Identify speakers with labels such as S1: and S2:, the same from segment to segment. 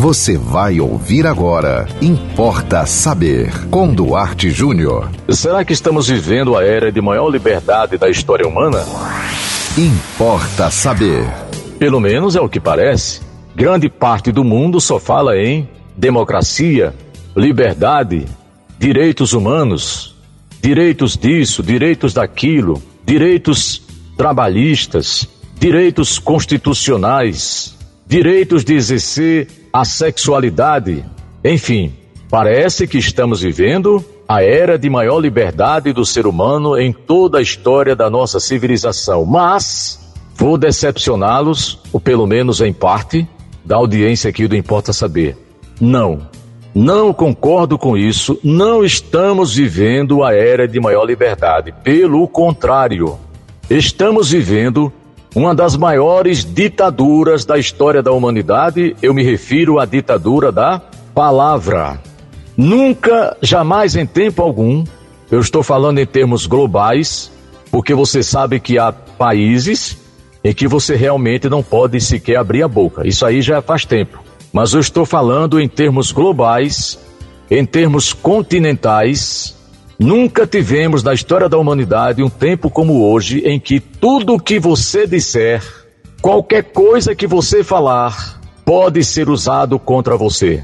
S1: Você vai ouvir agora. Importa saber. Com Duarte Júnior.
S2: Será que estamos vivendo a era de maior liberdade da história humana?
S1: Importa saber.
S2: Pelo menos é o que parece. Grande parte do mundo só fala em democracia, liberdade, direitos humanos, direitos disso, direitos daquilo, direitos trabalhistas, direitos constitucionais, direitos de exercer a sexualidade. Enfim, parece que estamos vivendo a era de maior liberdade do ser humano em toda a história da nossa civilização. Mas vou decepcioná-los, ou pelo menos em parte, da audiência aqui do Importa Saber. Não. Não concordo com isso. Não estamos vivendo a era de maior liberdade. Pelo contrário, estamos vivendo uma das maiores ditaduras da história da humanidade. Eu me refiro à ditadura da palavra. Nunca, jamais em tempo algum, eu estou falando em termos globais, porque você sabe que há países em que você realmente não pode sequer abrir a boca. Isso aí já faz tempo. Mas eu estou falando em termos globais, em termos continentais. Nunca tivemos na história da humanidade um tempo como hoje em que tudo que você disser, qualquer coisa que você falar, pode ser usado contra você.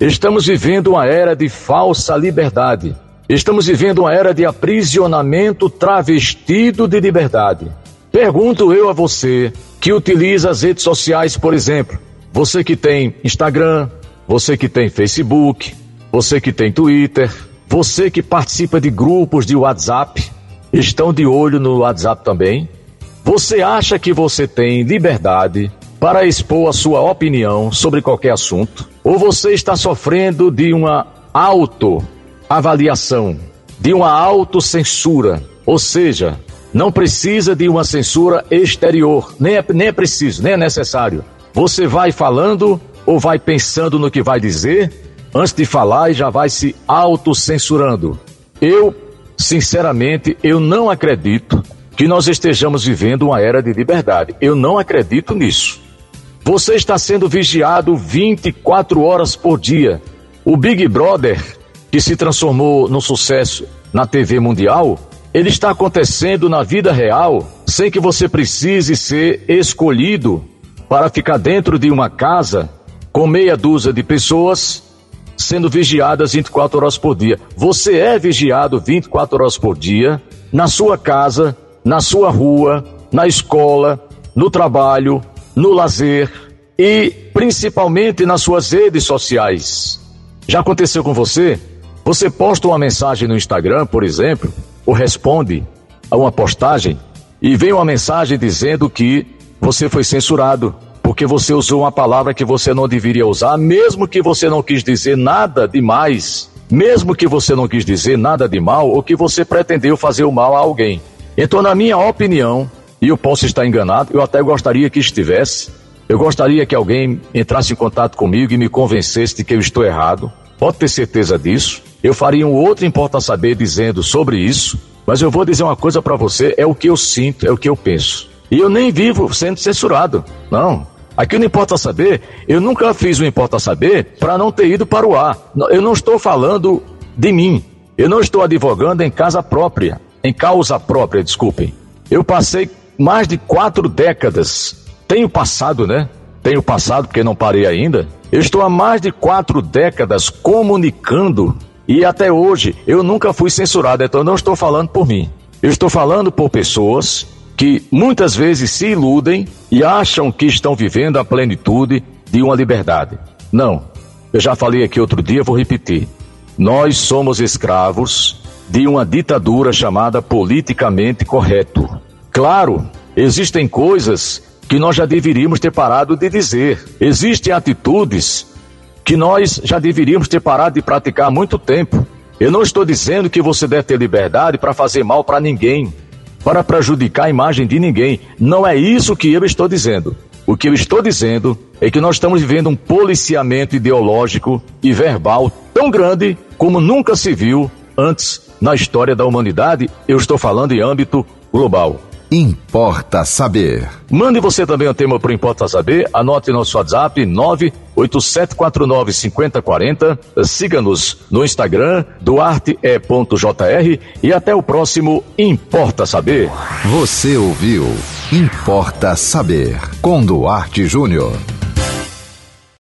S2: Estamos vivendo uma era de falsa liberdade. Estamos vivendo uma era de aprisionamento travestido de liberdade. Pergunto eu a você que utiliza as redes sociais, por exemplo, você que tem Instagram, você que tem Facebook, você que tem Twitter, você que participa de grupos de WhatsApp, estão de olho no WhatsApp também. Você acha que você tem liberdade para expor a sua opinião sobre qualquer assunto? Ou você está sofrendo de uma autoavaliação, de uma autocensura? Ou seja, não precisa de uma censura exterior, nem é, nem é preciso, nem é necessário. Você vai falando ou vai pensando no que vai dizer antes de falar e já vai se autocensurando. Eu, sinceramente, eu não acredito que nós estejamos vivendo uma era de liberdade. Eu não acredito nisso. Você está sendo vigiado 24 horas por dia. O Big Brother, que se transformou no sucesso na TV mundial, ele está acontecendo na vida real sem que você precise ser escolhido para ficar dentro de uma casa com meia dúzia de pessoas sendo vigiadas 24 horas por dia. Você é vigiado 24 horas por dia na sua casa, na sua rua, na escola, no trabalho, no lazer e principalmente nas suas redes sociais. Já aconteceu com você? Você posta uma mensagem no Instagram, por exemplo, ou responde a uma postagem e vem uma mensagem dizendo que você foi censurado porque você usou uma palavra que você não deveria usar, mesmo que você não quis dizer nada demais, mesmo que você não quis dizer nada de mal ou que você pretendeu fazer o mal a alguém. Então, na minha opinião, e eu posso estar enganado, eu até gostaria que estivesse, eu gostaria que alguém entrasse em contato comigo e me convencesse de que eu estou errado. Pode ter certeza disso. Eu faria um outro Importa Saber dizendo sobre isso, mas eu vou dizer uma coisa para você, é o que eu sinto, é o que eu penso. E eu nem vivo sendo censurado. Não. Aqui não importa saber, eu nunca fiz o Importa Saber para não ter ido para o ar. Eu não estou falando de mim. Eu não estou advogando em casa própria, em causa própria, desculpem. Eu passei mais de quatro décadas. Tenho passado, né? Tenho passado porque não parei ainda. Eu estou há mais de quatro décadas comunicando e até hoje eu nunca fui censurado, então eu não estou falando por mim. Eu estou falando por pessoas que muitas vezes se iludem e acham que estão vivendo a plenitude de uma liberdade. Não. Eu já falei aqui outro dia, vou repetir. Nós somos escravos de uma ditadura chamada politicamente correto. Claro, existem coisas que nós já deveríamos ter parado de dizer. Existem atitudes que nós já deveríamos ter parado de praticar há muito tempo. Eu não estou dizendo que você deve ter liberdade para fazer mal para ninguém, para prejudicar a imagem de ninguém. Não é isso que eu estou dizendo. O que eu estou dizendo é que nós estamos vivendo um policiamento ideológico e verbal tão grande como nunca se viu antes na história da humanidade. Eu estou falando em âmbito global.
S1: Importa Saber.
S2: Mande você também o tema para o Importa Saber. Anote nosso WhatsApp 987495040. Siga-nos no Instagram, duarte.jr e até o próximo Importa Saber.
S1: Você ouviu Importa Saber com Duarte Júnior.